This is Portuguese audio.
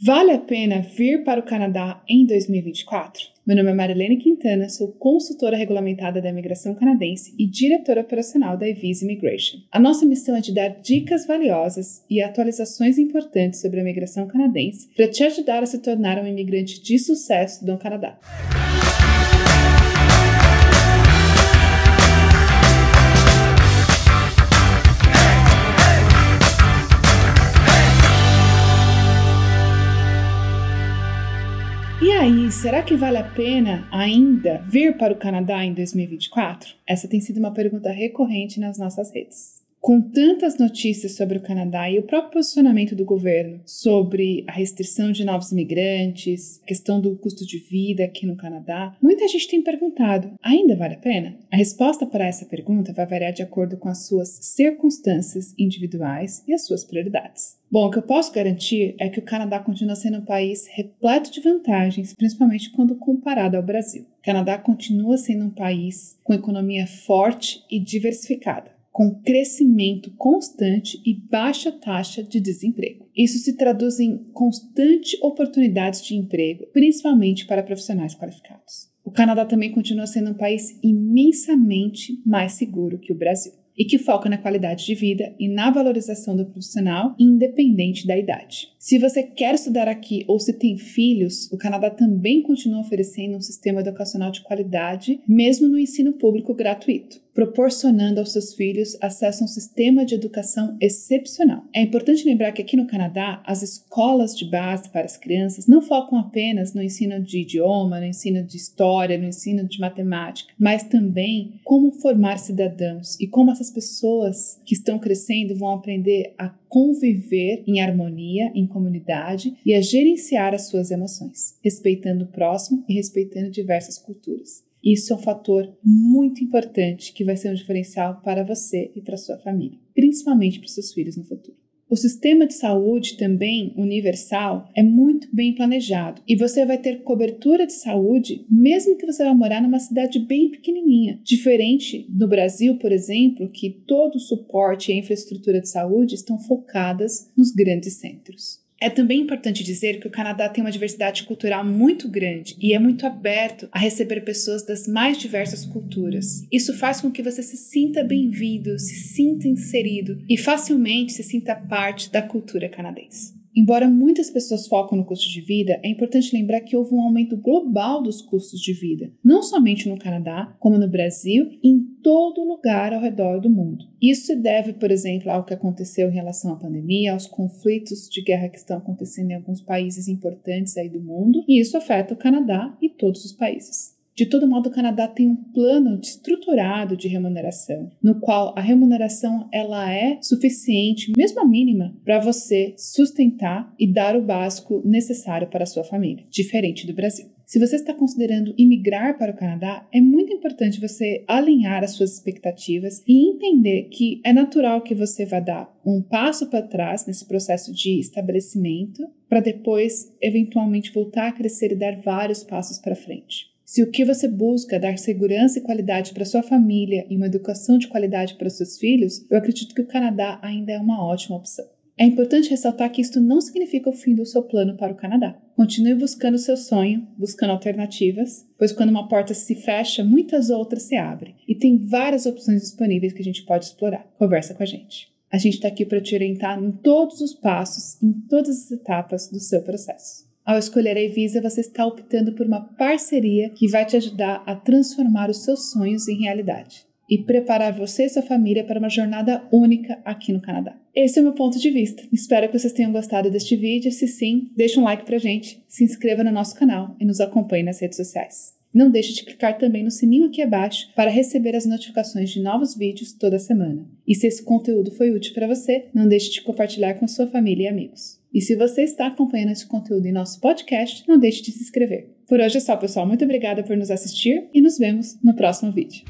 Vale a pena vir para o Canadá em 2024? Meu nome é Marilene Quintana, sou consultora regulamentada da imigração canadense e diretora operacional da Evisa Immigration. A nossa missão é de dar dicas valiosas e atualizações importantes sobre a imigração canadense para te ajudar a se tornar um imigrante de sucesso no Canadá. Aí, será que vale a pena ainda vir para o Canadá em 2024? Essa tem sido uma pergunta recorrente nas nossas redes. Com tantas notícias sobre o Canadá e o próprio posicionamento do governo sobre a restrição de novos imigrantes, questão do custo de vida aqui no Canadá, muita gente tem perguntado: ainda vale a pena? A resposta para essa pergunta vai variar de acordo com as suas circunstâncias individuais e as suas prioridades. Bom, o que eu posso garantir é que o Canadá continua sendo um país repleto de vantagens, principalmente quando comparado ao Brasil. O Canadá continua sendo um país com economia forte e diversificada com crescimento constante e baixa taxa de desemprego. Isso se traduz em constante oportunidades de emprego, principalmente para profissionais qualificados. O Canadá também continua sendo um país imensamente mais seguro que o Brasil e que foca na qualidade de vida e na valorização do profissional, independente da idade. Se você quer estudar aqui ou se tem filhos, o Canadá também continua oferecendo um sistema educacional de qualidade, mesmo no ensino público gratuito proporcionando aos seus filhos acesso a um sistema de educação excepcional. É importante lembrar que aqui no Canadá, as escolas de base para as crianças não focam apenas no ensino de idioma, no ensino de história, no ensino de matemática, mas também como formar cidadãos e como essas pessoas que estão crescendo vão aprender a conviver em harmonia, em comunidade e a gerenciar as suas emoções, respeitando o próximo e respeitando diversas culturas. Isso é um fator muito importante que vai ser um diferencial para você e para sua família, principalmente para seus filhos no futuro. O sistema de saúde também universal é muito bem planejado e você vai ter cobertura de saúde mesmo que você vá morar numa cidade bem pequenininha. Diferente no Brasil, por exemplo, que todo o suporte e a infraestrutura de saúde estão focadas nos grandes centros. É também importante dizer que o Canadá tem uma diversidade cultural muito grande e é muito aberto a receber pessoas das mais diversas culturas. Isso faz com que você se sinta bem-vindo, se sinta inserido e facilmente se sinta parte da cultura canadense. Embora muitas pessoas focam no custo de vida, é importante lembrar que houve um aumento global dos custos de vida, não somente no Canadá, como no Brasil e em todo lugar ao redor do mundo. Isso se deve, por exemplo, ao que aconteceu em relação à pandemia, aos conflitos de guerra que estão acontecendo em alguns países importantes aí do mundo, e isso afeta o Canadá e todos os países. De todo modo, o Canadá tem um plano estruturado de remuneração, no qual a remuneração ela é suficiente, mesmo a mínima, para você sustentar e dar o básico necessário para a sua família, diferente do Brasil. Se você está considerando imigrar para o Canadá, é muito importante você alinhar as suas expectativas e entender que é natural que você vá dar um passo para trás nesse processo de estabelecimento, para depois, eventualmente, voltar a crescer e dar vários passos para frente. Se o que você busca é dar segurança e qualidade para sua família e uma educação de qualidade para seus filhos, eu acredito que o Canadá ainda é uma ótima opção. É importante ressaltar que isto não significa o fim do seu plano para o Canadá. Continue buscando seu sonho, buscando alternativas, pois quando uma porta se fecha, muitas outras se abrem. E tem várias opções disponíveis que a gente pode explorar. Conversa com a gente. A gente está aqui para te orientar em todos os passos, em todas as etapas do seu processo. Ao escolher a Evisa, você está optando por uma parceria que vai te ajudar a transformar os seus sonhos em realidade e preparar você e sua família para uma jornada única aqui no Canadá. Esse é o meu ponto de vista. Espero que vocês tenham gostado deste vídeo. Se sim, deixe um like pra gente, se inscreva no nosso canal e nos acompanhe nas redes sociais. Não deixe de clicar também no sininho aqui abaixo para receber as notificações de novos vídeos toda semana. E se esse conteúdo foi útil para você, não deixe de compartilhar com sua família e amigos. E se você está acompanhando esse conteúdo em nosso podcast, não deixe de se inscrever. Por hoje é só, pessoal. Muito obrigada por nos assistir e nos vemos no próximo vídeo.